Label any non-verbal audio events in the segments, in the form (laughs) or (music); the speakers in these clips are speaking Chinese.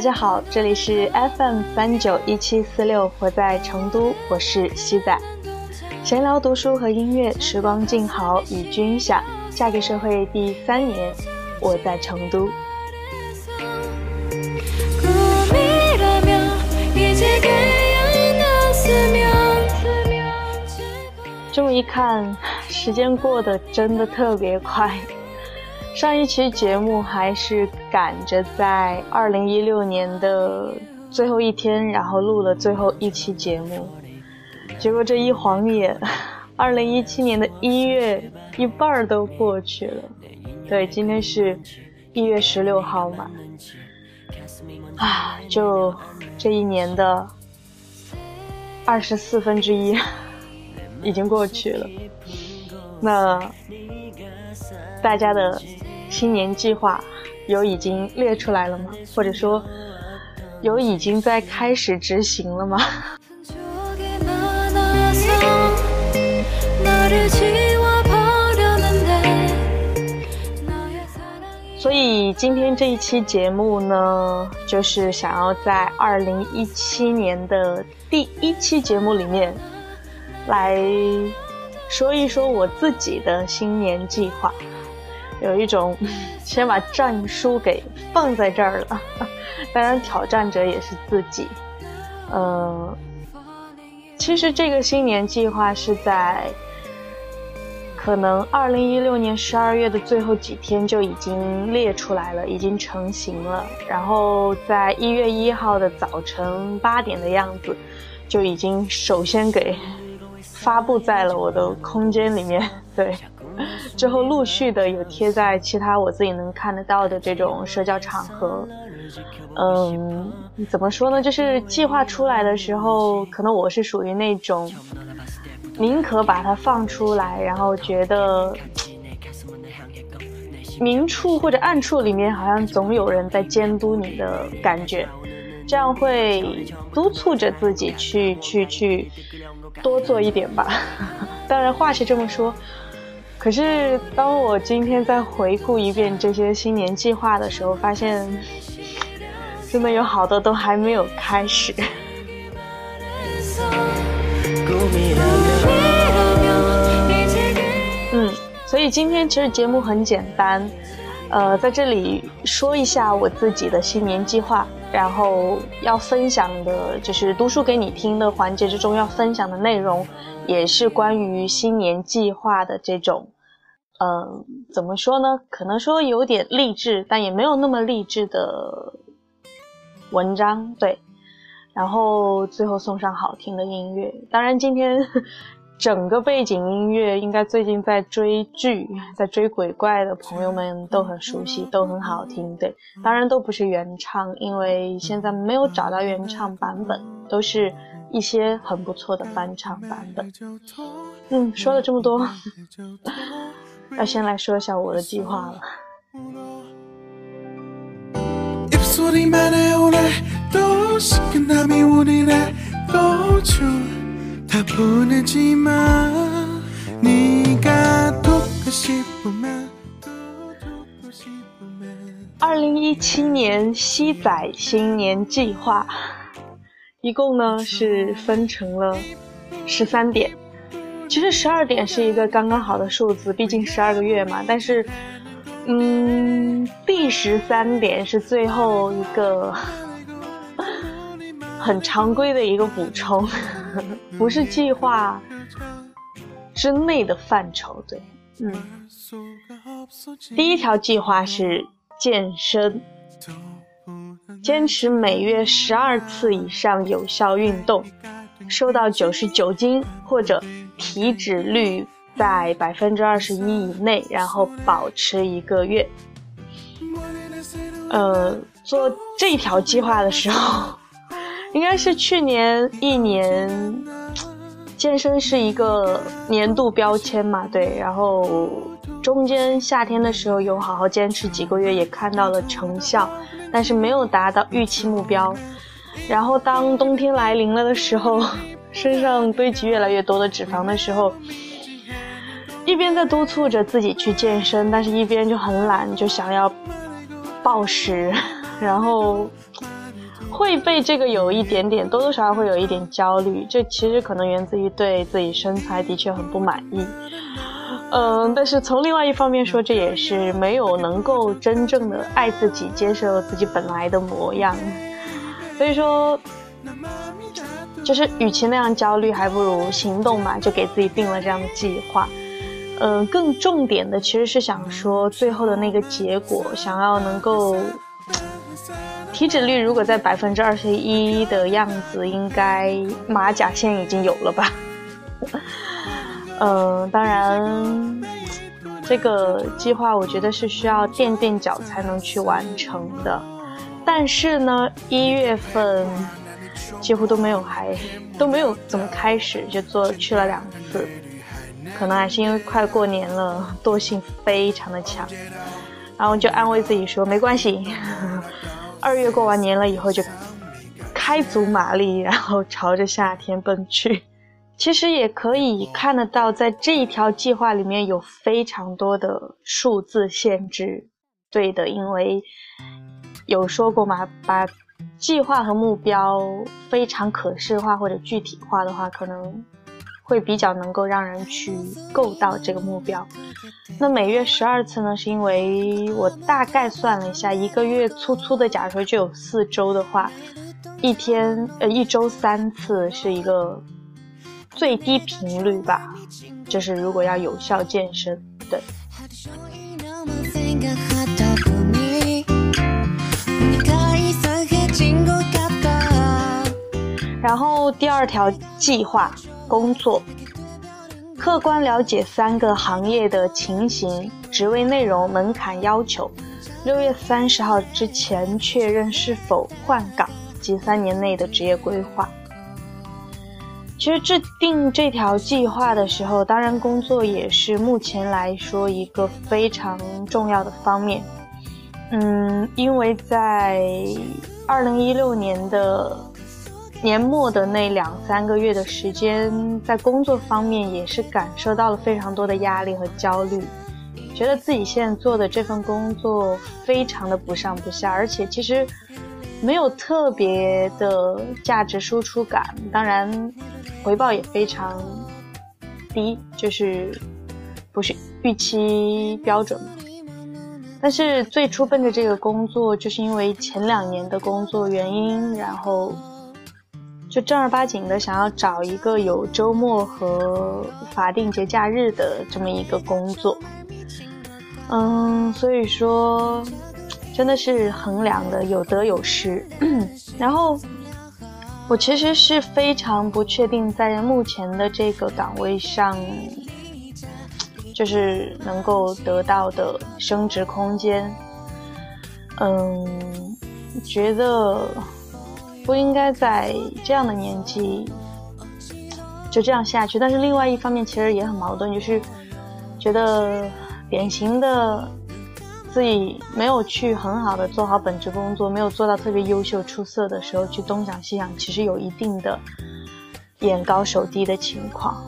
大家好，这里是 FM 三九一七四六，我在成都，我是西仔。闲聊读书和音乐，时光静好与君享。嫁给社会第三年，我在成都。这么一看，时间过得真的特别快。上一期节目还是赶着在二零一六年的最后一天，然后录了最后一期节目。结果这一晃眼，(laughs) 二零一七年的一月一半儿都过去了。对，今天是一月十六号嘛。啊，就这一年的二十四分之一 (laughs) 已经过去了。那大家的。新年计划有已经列出来了吗？或者说有已经在开始执行了吗？(laughs) 所以今天这一期节目呢，就是想要在二零一七年的第一期节目里面来说一说我自己的新年计划。有一种 (laughs) 先把战书给放在这儿了，当然挑战者也是自己。呃，其实这个新年计划是在可能二零一六年十二月的最后几天就已经列出来了，已经成型了。然后在一月一号的早晨八点的样子，就已经首先给发布在了我的空间里面。对。之后陆续的有贴在其他我自己能看得到的这种社交场合，嗯，怎么说呢？就是计划出来的时候，可能我是属于那种宁可把它放出来，然后觉得明处或者暗处里面好像总有人在监督你的感觉，这样会督促着自己去去去多做一点吧。(laughs) 当然话是这么说。可是，当我今天再回顾一遍这些新年计划的时候，发现真的有好多都还没有开始。嗯，所以今天其实节目很简单，呃，在这里说一下我自己的新年计划，然后要分享的就是读书给你听的环节之中要分享的内容。也是关于新年计划的这种，嗯，怎么说呢？可能说有点励志，但也没有那么励志的文章。对，然后最后送上好听的音乐。当然，今天整个背景音乐应该最近在追剧、在追鬼怪的朋友们都很熟悉，都很好听。对，当然都不是原唱，因为现在没有找到原唱版本，都是。一些很不错的翻唱版本。嗯，说了这么多，(laughs) 要先来说一下我的计划了。二零一七年西仔新年计划。一共呢是分成了十三点，其实十二点是一个刚刚好的数字，毕竟十二个月嘛。但是，嗯，第十三点是最后一个很常规的一个补充，不是计划之内的范畴。对，嗯，第一条计划是健身。坚持每月十二次以上有效运动，瘦到九十九斤或者体脂率在百分之二十一以内，然后保持一个月。呃，做这条计划的时候，应该是去年一年，健身是一个年度标签嘛，对，然后中间夏天的时候有好好坚持几个月，也看到了成效。但是没有达到预期目标，然后当冬天来临了的时候，身上堆积越来越多的脂肪的时候，一边在督促着自己去健身，但是一边就很懒，就想要暴食，(laughs) 然后会被这个有一点点多多少少会有一点焦虑。这其实可能源自于对自己身材的确很不满意。嗯，但是从另外一方面说，这也是没有能够真正的爱自己、接受自己本来的模样。所以说，就是与其那样焦虑，还不如行动嘛，就给自己定了这样的计划。嗯，更重点的其实是想说，最后的那个结果，想要能够体脂率如果在百分之二十一的样子，应该马甲线已经有了吧。嗯，当然，这个计划我觉得是需要垫垫脚才能去完成的。但是呢，一月份几乎都没有还都没有怎么开始，就做去了两次，可能还是因为快过年了，惰性非常的强。然后就安慰自己说没关系，二月过完年了以后就开足马力，然后朝着夏天奔去。其实也可以看得到，在这一条计划里面有非常多的数字限制。对的，因为有说过嘛，把计划和目标非常可视化或者具体化的话，可能会比较能够让人去够到这个目标。那每月十二次呢，是因为我大概算了一下，一个月粗粗的假如说就有四周的话，一天呃一周三次是一个。最低频率吧，就是如果要有效健身，对。然后第二条计划工作，客观了解三个行业的情形、职位内容、门槛要求，六月三十号之前确认是否换岗及三年内的职业规划。其实制定这条计划的时候，当然工作也是目前来说一个非常重要的方面。嗯，因为在二零一六年的年末的那两三个月的时间，在工作方面也是感受到了非常多的压力和焦虑，觉得自己现在做的这份工作非常的不上不下，而且其实没有特别的价值输出感。当然。回报也非常低，就是不是预期标准。但是最初奔着这个工作，就是因为前两年的工作原因，然后就正儿八经的想要找一个有周末和法定节假日的这么一个工作。嗯，所以说真的是衡量的有得有失，(clears throat) 然后。我其实是非常不确定，在目前的这个岗位上，就是能够得到的升值空间。嗯，觉得不应该在这样的年纪就这样下去。但是另外一方面，其实也很矛盾，就是觉得典型的。自己没有去很好的做好本职工作，没有做到特别优秀出色的时候，去东想西想，其实有一定的眼高手低的情况。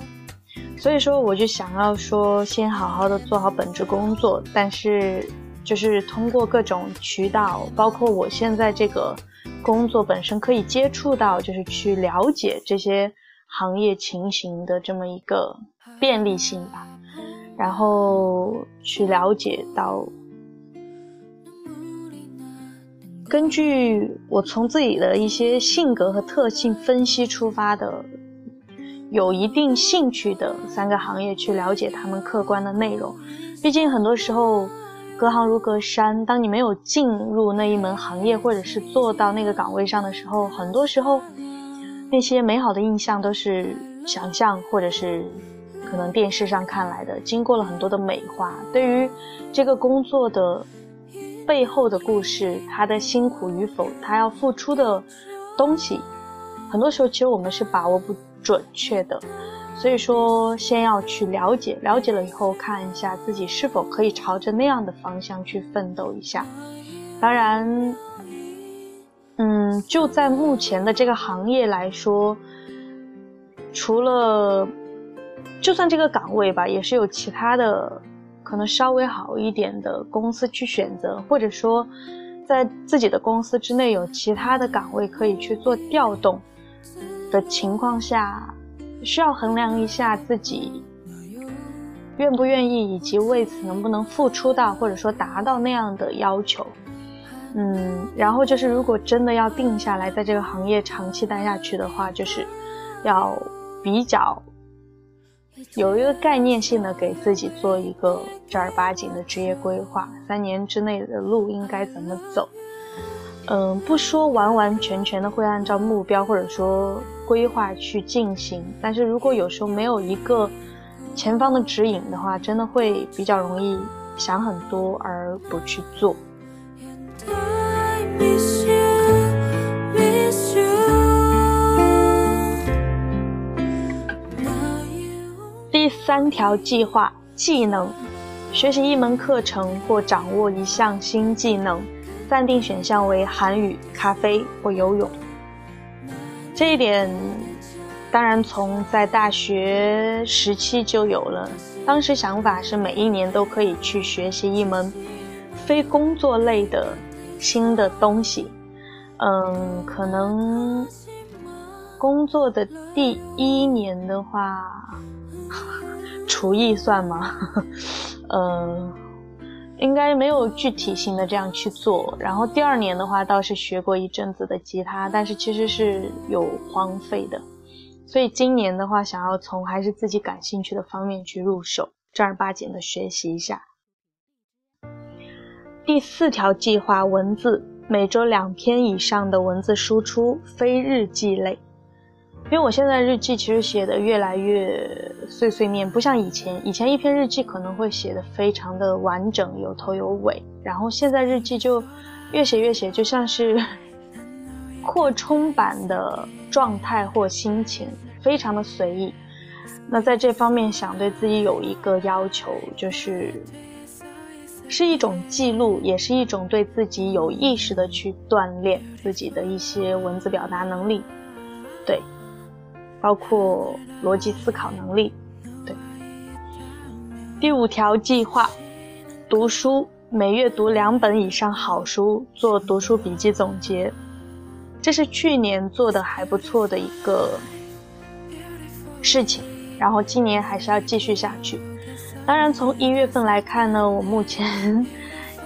所以说，我就想要说，先好好的做好本职工作，但是就是通过各种渠道，包括我现在这个工作本身可以接触到，就是去了解这些行业情形的这么一个便利性吧，然后去了解到。根据我从自己的一些性格和特性分析出发的，有一定兴趣的三个行业去了解他们客观的内容。毕竟很多时候隔行如隔山，当你没有进入那一门行业或者是做到那个岗位上的时候，很多时候那些美好的印象都是想象或者是可能电视上看来的，经过了很多的美化。对于这个工作的。背后的故事，他的辛苦与否，他要付出的东西，很多时候其实我们是把握不准确的。所以说，先要去了解，了解了以后，看一下自己是否可以朝着那样的方向去奋斗一下。当然，嗯，就在目前的这个行业来说，除了，就算这个岗位吧，也是有其他的。可能稍微好一点的公司去选择，或者说在自己的公司之内有其他的岗位可以去做调动的情况下，需要衡量一下自己愿不愿意，以及为此能不能付出到或者说达到那样的要求。嗯，然后就是如果真的要定下来在这个行业长期待下去的话，就是要比较。有一个概念性的给自己做一个正儿八经的职业规划，三年之内的路应该怎么走？嗯，不说完完全全的会按照目标或者说规划去进行，但是如果有时候没有一个前方的指引的话，真的会比较容易想很多而不去做。第三条计划：技能，学习一门课程或掌握一项新技能，暂定选项为韩语、咖啡或游泳。这一点，当然从在大学时期就有了。当时想法是每一年都可以去学习一门非工作类的新的东西。嗯，可能工作的第一年的话。厨艺算吗？呃，(laughs) 应该没有具体性的这样去做。然后第二年的话，倒是学过一阵子的吉他，但是其实是有荒废的。所以今年的话，想要从还是自己感兴趣的方面去入手，正儿八经的学习一下。第四条计划：文字，每周两篇以上的文字输出，非日记类。因为我现在日记其实写的越来越碎碎念，不像以前。以前一篇日记可能会写的非常的完整，有头有尾。然后现在日记就越写越写，就像是 (laughs) 扩充版的状态或心情，非常的随意。那在这方面想对自己有一个要求，就是是一种记录，也是一种对自己有意识的去锻炼自己的一些文字表达能力。对。包括逻辑思考能力，对。第五条计划，读书，每月读两本以上好书，做读书笔记总结。这是去年做的还不错的一个事情，然后今年还是要继续下去。当然，从一月份来看呢，我目前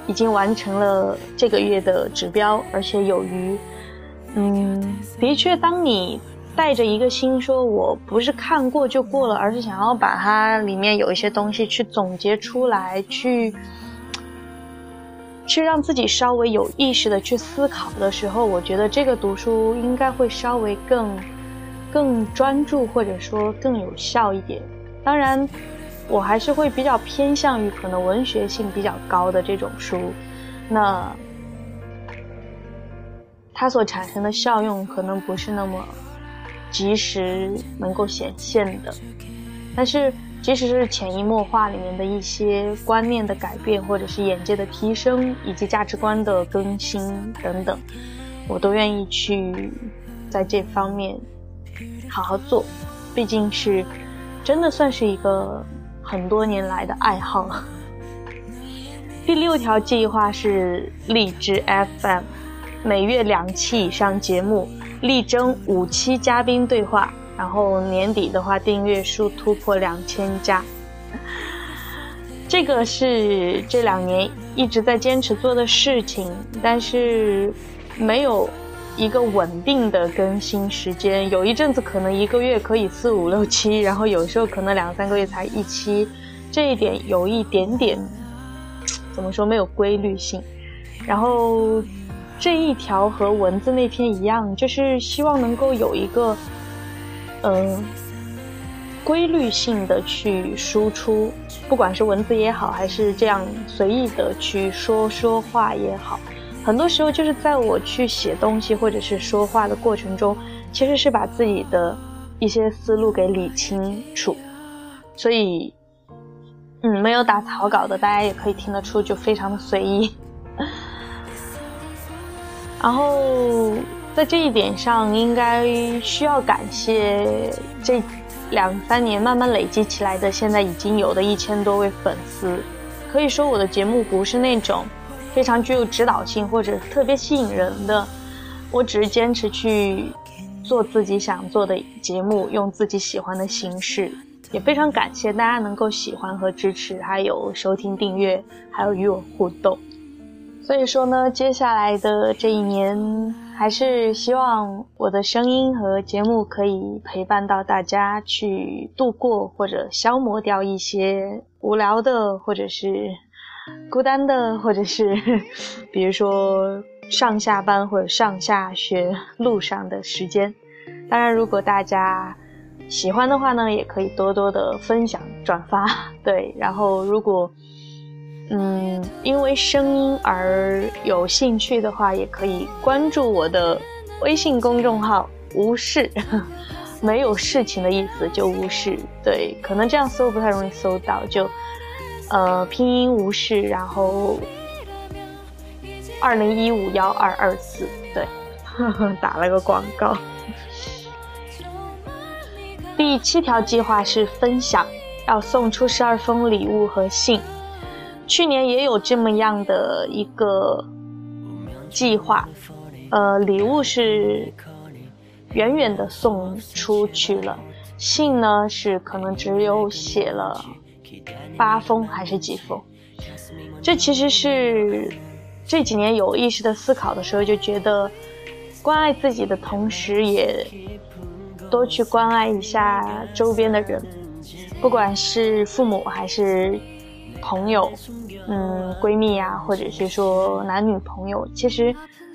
已经完成了这个月的指标，而且有余。嗯，的确，当你。带着一个心说，我不是看过就过了，而是想要把它里面有一些东西去总结出来，去 (tsk) 去让自己稍微有意识的去思考的时候，我觉得这个读书应该会稍微更更专注，或者说更有效一点。当然，我还是会比较偏向于可能文学性比较高的这种书，那它所产生的效用可能不是那么。及时能够显现的，但是即使是潜移默化里面的一些观念的改变，或者是眼界的提升，以及价值观的更新等等，我都愿意去在这方面好好做。毕竟是真的算是一个很多年来的爱好了。第六条计划是荔枝 FM，每月两期以上节目。力争五期嘉宾对话，然后年底的话订阅数突破两千加，这个是这两年一直在坚持做的事情，但是没有一个稳定的更新时间，有一阵子可能一个月可以四五六期，然后有时候可能两三个月才一期，这一点有一点点怎么说没有规律性，然后。这一条和文字那篇一样，就是希望能够有一个，嗯，规律性的去输出，不管是文字也好，还是这样随意的去说说话也好，很多时候就是在我去写东西或者是说话的过程中，其实是把自己的一些思路给理清楚，所以，嗯，没有打草稿的，大家也可以听得出，就非常的随意。然后在这一点上，应该需要感谢这两三年慢慢累积起来的，现在已经有的一千多位粉丝。可以说我的节目不是那种非常具有指导性或者特别吸引人的，我只是坚持去做自己想做的节目，用自己喜欢的形式。也非常感谢大家能够喜欢和支持，还有收听、订阅，还有与我互动。所以说呢，接下来的这一年，还是希望我的声音和节目可以陪伴到大家去度过或者消磨掉一些无聊的，或者是孤单的，或者是 (laughs) 比如说上下班或者上下学路上的时间。当然，如果大家喜欢的话呢，也可以多多的分享转发。对，然后如果。嗯，因为声音而有兴趣的话，也可以关注我的微信公众号“无事”，(laughs) 没有事情的意思，就无事。对，可能这样搜不太容易搜到，就呃拼音无事，然后二零一五幺二二四，对，(laughs) 打了个广告。(laughs) 第七条计划是分享，要送出十二封礼物和信。去年也有这么样的一个计划，呃，礼物是远远的送出去了，信呢是可能只有写了八封还是几封。这其实是这几年有意识的思考的时候，就觉得关爱自己的同时，也多去关爱一下周边的人，不管是父母还是。朋友，嗯，闺蜜呀，或者是说男女朋友，其实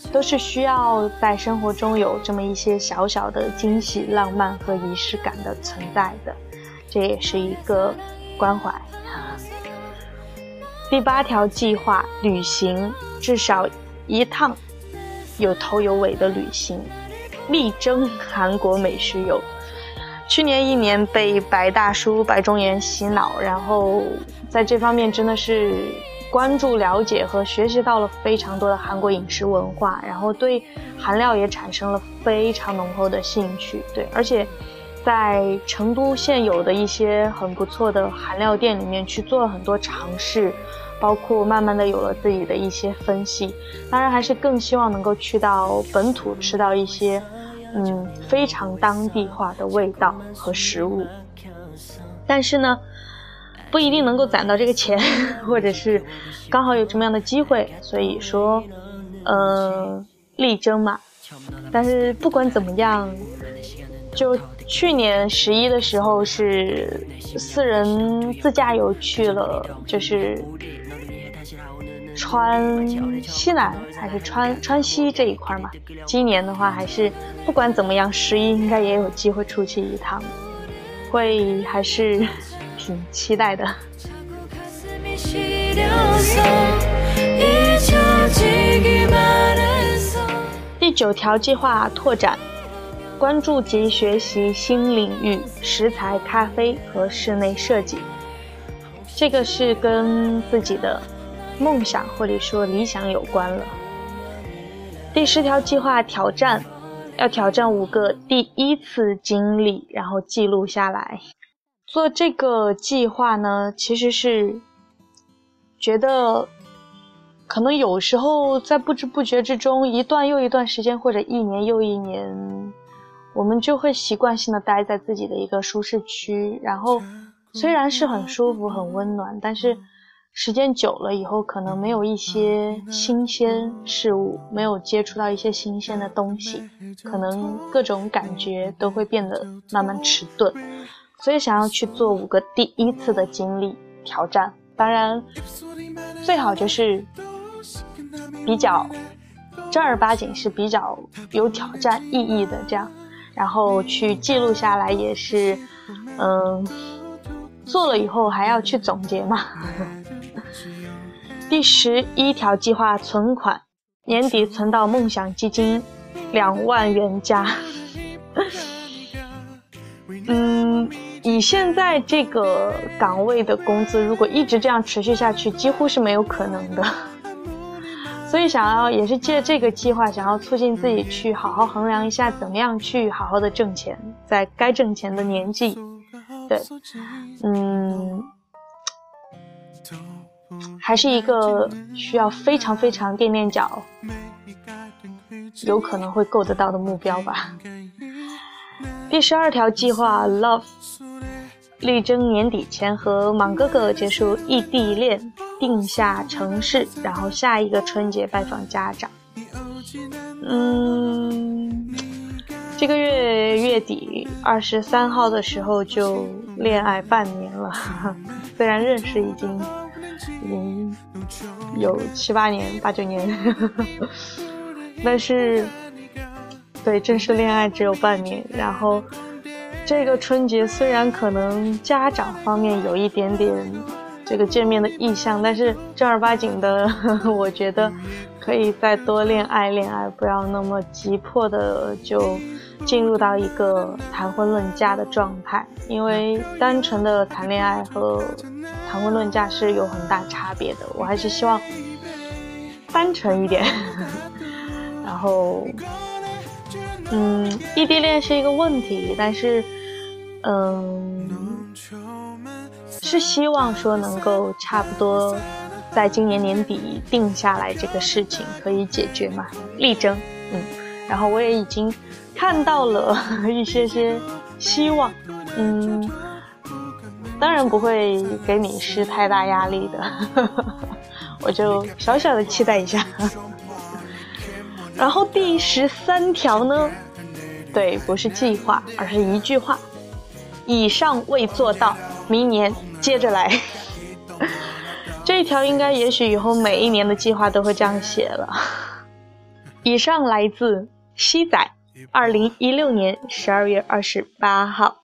都是需要在生活中有这么一些小小的惊喜、浪漫和仪式感的存在的，这也是一个关怀。第八条计划，旅行至少一趟，有头有尾的旅行，力争韩国美食游。去年一年被白大叔白中原洗脑，然后在这方面真的是关注、了解和学习到了非常多的韩国饮食文化，然后对韩料也产生了非常浓厚的兴趣。对，而且在成都现有的一些很不错的韩料店里面去做了很多尝试，包括慢慢的有了自己的一些分析。当然，还是更希望能够去到本土吃到一些。嗯，非常当地化的味道和食物，但是呢，不一定能够攒到这个钱，或者是刚好有这么样的机会，所以说，呃，力争嘛。但是不管怎么样，就去年十一的时候是四人自驾游去了，就是。川西南还是川川西这一块嘛？今年的话，还是不管怎么样，十一应该也有机会出去一趟，会还是挺期待的。第九条计划拓展，关注及学习新领域，食材、咖啡和室内设计。这个是跟自己的。梦想或者说理想有关了。第十条计划挑战，要挑战五个第一次经历，然后记录下来。做这个计划呢，其实是觉得可能有时候在不知不觉之中，一段又一段时间，或者一年又一年，我们就会习惯性的待在自己的一个舒适区，然后虽然是很舒服、很温暖，但是。时间久了以后，可能没有一些新鲜事物，没有接触到一些新鲜的东西，可能各种感觉都会变得慢慢迟钝。所以想要去做五个第一次的经历挑战，当然最好就是比较正儿八经是比较有挑战意义的这样，然后去记录下来也是，嗯，做了以后还要去总结嘛。(laughs) 第十一条计划存款，年底存到梦想基金两万元加。(laughs) 嗯，以现在这个岗位的工资，如果一直这样持续下去，几乎是没有可能的。(laughs) 所以想要也是借这个计划，想要促进自己去好好衡量一下，怎么样去好好的挣钱，在该挣钱的年纪，对，嗯。还是一个需要非常非常垫垫脚，有可能会够得到的目标吧。第十二条计划，Love，力争年底前和莽哥哥结束异地恋，定下城市，然后下一个春节拜访家长。嗯，这个月月底二十三号的时候就恋爱半年了，(laughs) 虽然认识已经。已经有七八年、八九年，(laughs) 但是对正式恋爱只有半年。然后这个春节虽然可能家长方面有一点点这个见面的意向，但是正儿八经的，(laughs) 我觉得可以再多恋爱恋爱，不要那么急迫的就进入到一个谈婚论嫁的状态，因为单纯的谈恋爱和。谈婚论嫁是有很大差别的，我还是希望单纯一点。(laughs) 然后，嗯，异地恋是一个问题，但是，嗯，是希望说能够差不多在今年年底定下来这个事情可以解决嘛，力争，嗯。然后我也已经看到了一些些希望，嗯。当然不会给你施太大压力的，(laughs) 我就小小的期待一下。(laughs) 然后第十三条呢，对，不是计划，而是一句话：以上未做到，明年接着来。(laughs) 这一条应该也许以后每一年的计划都会这样写了。以上来自西仔，二零一六年十二月二十八号。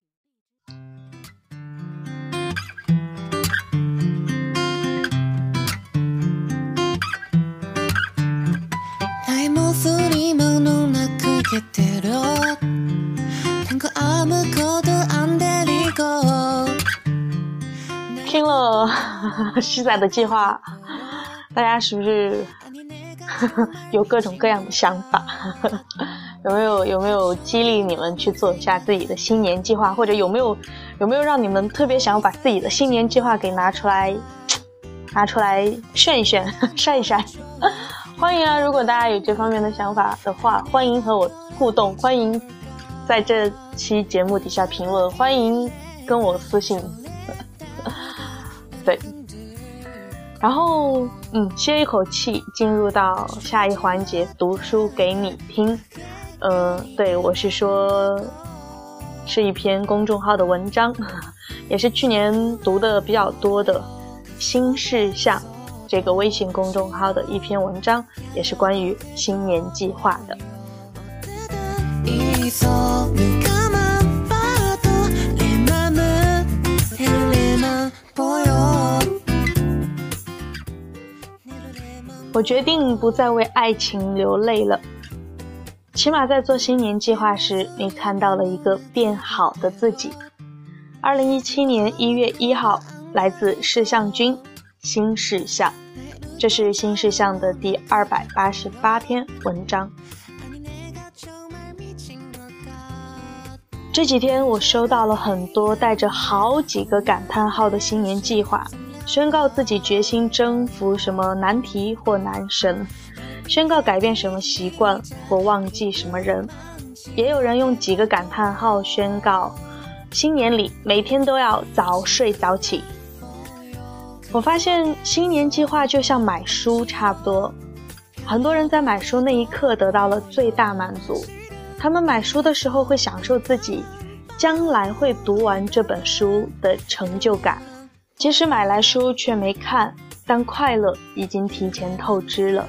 了西仔的计划，大家是不是 (laughs) 有各种各样的想法？(laughs) 有没有有没有激励你们去做一下自己的新年计划？或者有没有有没有让你们特别想要把自己的新年计划给拿出来拿出来炫一炫、(laughs) 晒一晒？欢迎啊！如果大家有这方面的想法的话，欢迎和我互动，欢迎在这期节目底下评论，欢迎跟我私信。对，然后嗯，歇一口气，进入到下一环节，读书给你听。呃，对我是说，是一篇公众号的文章，(laughs) 也是去年读的比较多的新事项。这个微信公众号的一篇文章，也是关于新年计划的。我决定不再为爱情流泪了，起码在做新年计划时，你看到了一个变好的自己。二零一七年一月一号，来自释向君。新世相，这是新世相的第二百八十八篇文章。这几天我收到了很多带着好几个感叹号的新年计划，宣告自己决心征服什么难题或男神，宣告改变什么习惯或忘记什么人。也有人用几个感叹号宣告，新年里每天都要早睡早起。我发现新年计划就像买书差不多，很多人在买书那一刻得到了最大满足。他们买书的时候会享受自己将来会读完这本书的成就感，即使买来书却没看，但快乐已经提前透支了。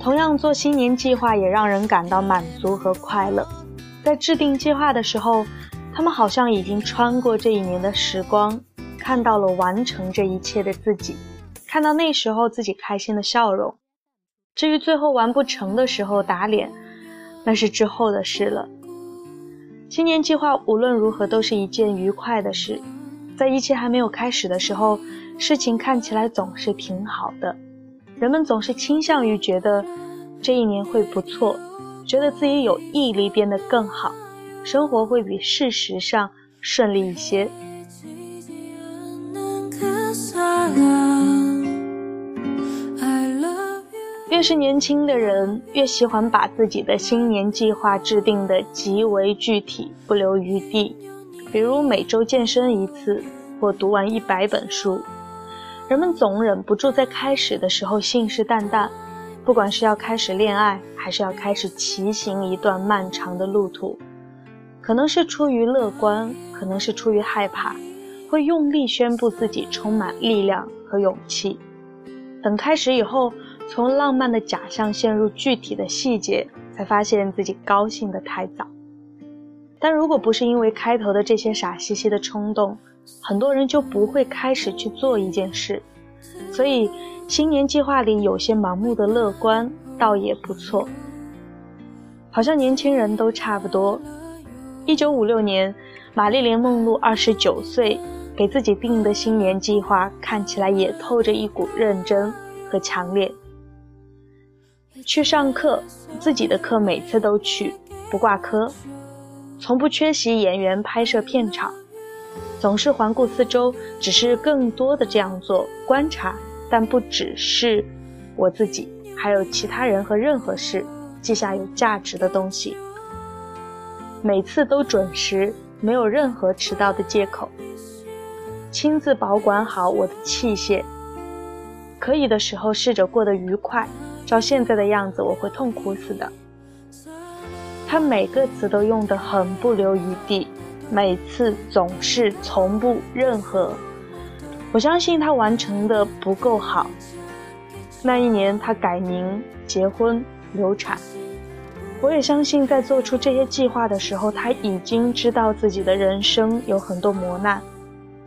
同样，做新年计划也让人感到满足和快乐。在制定计划的时候，他们好像已经穿过这一年的时光。看到了完成这一切的自己，看到那时候自己开心的笑容。至于最后完不成的时候打脸，那是之后的事了。新年计划无论如何都是一件愉快的事，在一切还没有开始的时候，事情看起来总是挺好的。人们总是倾向于觉得这一年会不错，觉得自己有毅力变得更好，生活会比事实上顺利一些。越是年轻的人，越喜欢把自己的新年计划制定的极为具体，不留余地。比如每周健身一次，或读完一百本书。人们总忍不住在开始的时候信誓旦旦，不管是要开始恋爱，还是要开始骑行一段漫长的路途，可能是出于乐观，可能是出于害怕，会用力宣布自己充满力量和勇气。等开始以后，从浪漫的假象陷入具体的细节，才发现自己高兴得太早。但如果不是因为开头的这些傻兮兮的冲动，很多人就不会开始去做一件事，所以新年计划里有些盲目的乐观倒也不错。好像年轻人都差不多。一九五六年，玛丽莲·梦露二十九岁，给自己定的新年计划看起来也透着一股认真和强烈。去上课，自己的课每次都去，不挂科，从不缺席演员拍摄片场。总是环顾四周，只是更多的这样做观察，但不只是我自己，还有其他人和任何事，记下有价值的东西。每次都准时，没有任何迟到的借口。亲自保管好我的器械，可以的时候试着过得愉快。照现在的样子，我会痛苦死的。他每个词都用得很不留余地。每次总是从不任何，我相信他完成的不够好。那一年他改名、结婚、流产，我也相信在做出这些计划的时候，他已经知道自己的人生有很多磨难。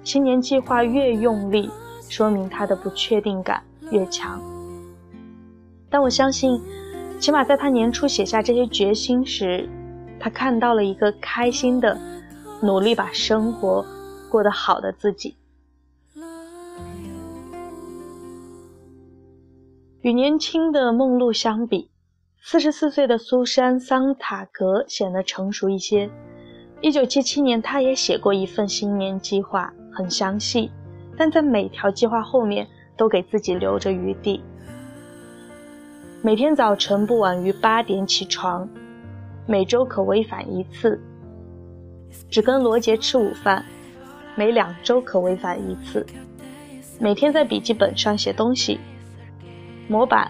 新年计划越用力，说明他的不确定感越强。但我相信，起码在他年初写下这些决心时，他看到了一个开心的。努力把生活过得好的自己，与年轻的梦露相比，四十四岁的苏珊·桑塔格显得成熟一些。一九七七年，她也写过一份新年计划，很详细，但在每条计划后面都给自己留着余地。每天早晨不晚于八点起床，每周可违反一次。只跟罗杰吃午饭，每两周可违反一次。每天在笔记本上写东西。模板：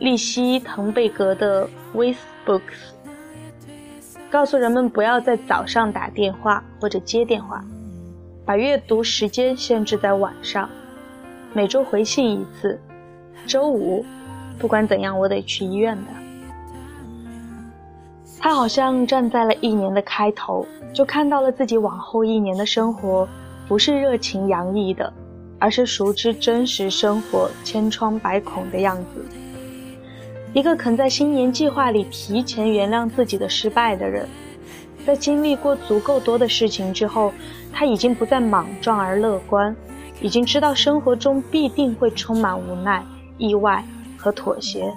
利希滕贝格的 With Books。告诉人们不要在早上打电话或者接电话，把阅读时间限制在晚上。每周回信一次。周五，不管怎样，我得去医院的。他好像站在了一年的开头，就看到了自己往后一年的生活，不是热情洋溢的，而是熟知真实生活千疮百孔的样子。一个肯在新年计划里提前原谅自己的失败的人，在经历过足够多的事情之后，他已经不再莽撞而乐观，已经知道生活中必定会充满无奈、意外和妥协，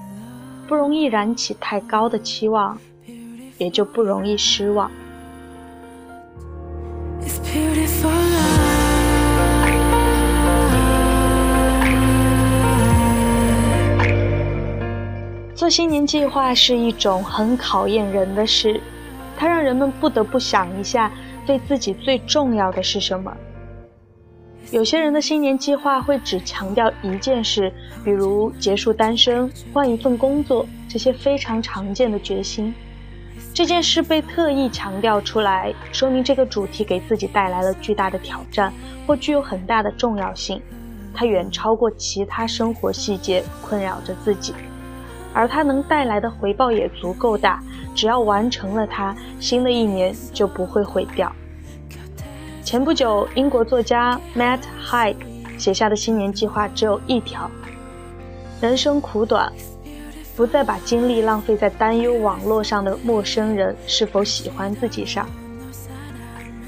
不容易燃起太高的期望。也就不容易失望。做新年计划是一种很考验人的事，它让人们不得不想一下，对自己最重要的是什么。有些人的新年计划会只强调一件事，比如结束单身、换一份工作，这些非常常见的决心。这件事被特意强调出来，说明这个主题给自己带来了巨大的挑战，或具有很大的重要性。它远超过其他生活细节，困扰着自己，而它能带来的回报也足够大。只要完成了它，新的一年就不会毁掉。前不久，英国作家 Matt Haig 写下的新年计划只有一条：人生苦短。不再把精力浪费在担忧网络上的陌生人是否喜欢自己上。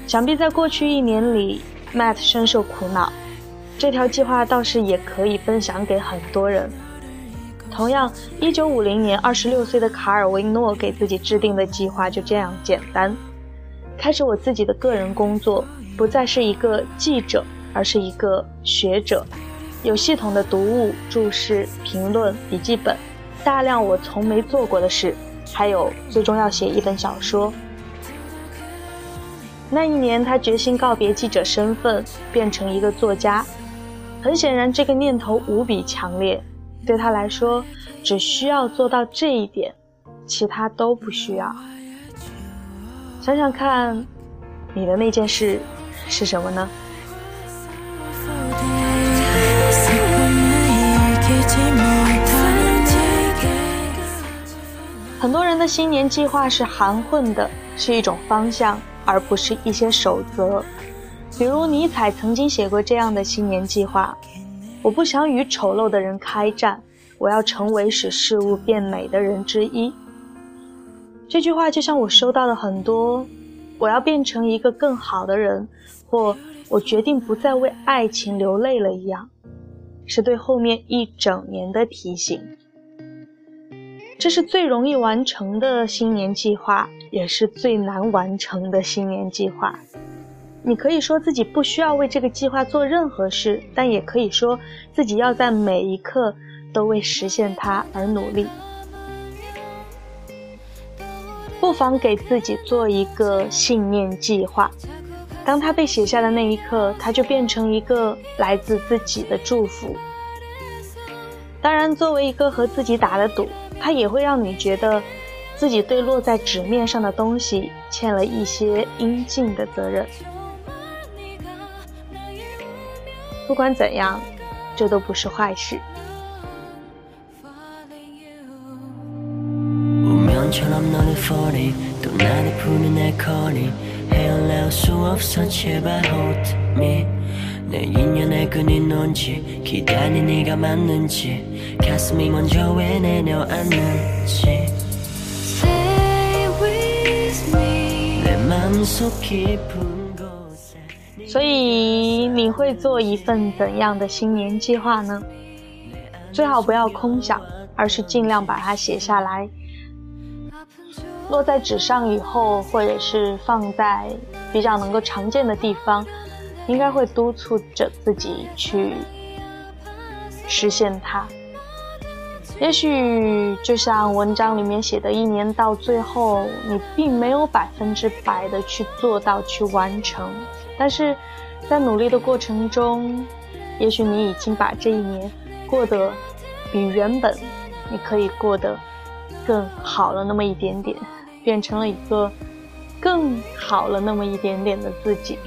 想必在过去一年里，Matt 深受苦恼。这条计划倒是也可以分享给很多人。同样，1950年26岁的卡尔维诺给自己制定的计划就这样简单：开始我自己的个人工作，不再是一个记者，而是一个学者，有系统的读物、注释、评论、笔记本。大量我从没做过的事，还有最终要写一本小说。那一年，他决心告别记者身份，变成一个作家。很显然，这个念头无比强烈。对他来说，只需要做到这一点，其他都不需要。想想看，你的那件事是什么呢？很多人的新年计划是含混的，是一种方向，而不是一些守则。比如尼采曾经写过这样的新年计划：“我不想与丑陋的人开战，我要成为使事物变美的人之一。”这句话就像我收到的很多“我要变成一个更好的人”或“我决定不再为爱情流泪了”一样，是对后面一整年的提醒。这是最容易完成的新年计划，也是最难完成的新年计划。你可以说自己不需要为这个计划做任何事，但也可以说自己要在每一刻都为实现它而努力。不妨给自己做一个信念计划，当它被写下的那一刻，它就变成一个来自自己的祝福。当然，作为一个和自己打的赌。它也会让你觉得，自己对落在纸面上的东西欠了一些应尽的责任。不管怎样，这都不是坏事。所以你会做一份怎样的新年计划呢？最好不要空想，而是尽量把它写下来，落在纸上以后，或者是放在比较能够常见的地方。应该会督促着自己去实现它。也许就像文章里面写的，一年到最后，你并没有百分之百的去做到去完成，但是在努力的过程中，也许你已经把这一年过得比原本你可以过得更好了那么一点点，变成了一个更好了那么一点点的自己。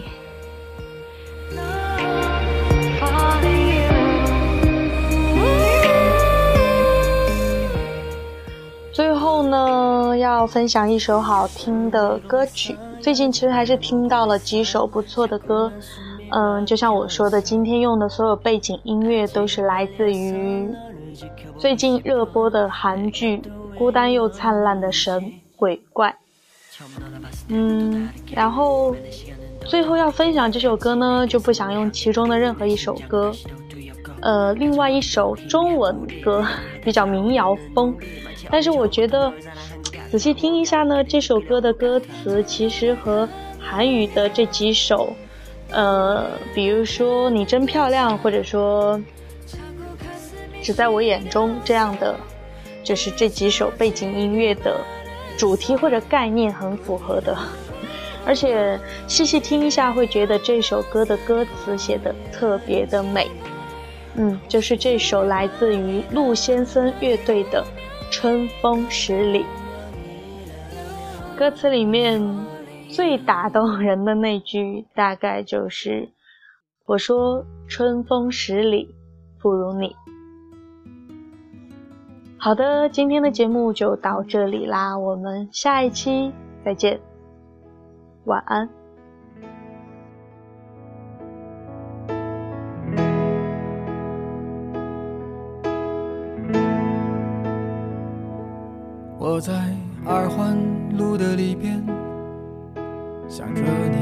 最后呢，要分享一首好听的歌曲。最近其实还是听到了几首不错的歌，嗯，就像我说的，今天用的所有背景音乐都是来自于最近热播的韩剧《孤单又灿烂的神鬼怪》。嗯，然后。最后要分享这首歌呢，就不想用其中的任何一首歌，呃，另外一首中文歌比较民谣风，但是我觉得仔细听一下呢，这首歌的歌词其实和韩语的这几首，呃，比如说你真漂亮，或者说只在我眼中这样的，就是这几首背景音乐的主题或者概念很符合的。而且细细听一下，会觉得这首歌的歌词写的特别的美。嗯，就是这首来自于陆先生乐队的《春风十里》。歌词里面最打动人的那句，大概就是“我说春风十里不如你”。好的，今天的节目就到这里啦，我们下一期再见。晚安。我在二环路的里边想着你，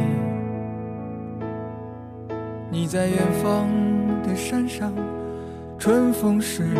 你在远方的山上，春风十里。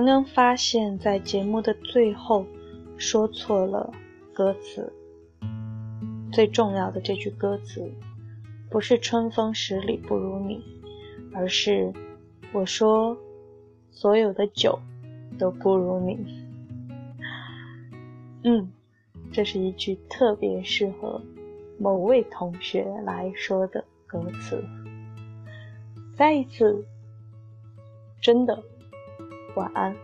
刚刚发现，在节目的最后说错了歌词。最重要的这句歌词，不是“春风十里不如你”，而是我说所有的酒都不如你。嗯，这是一句特别适合某位同学来说的歌词。再一次，真的。晚安。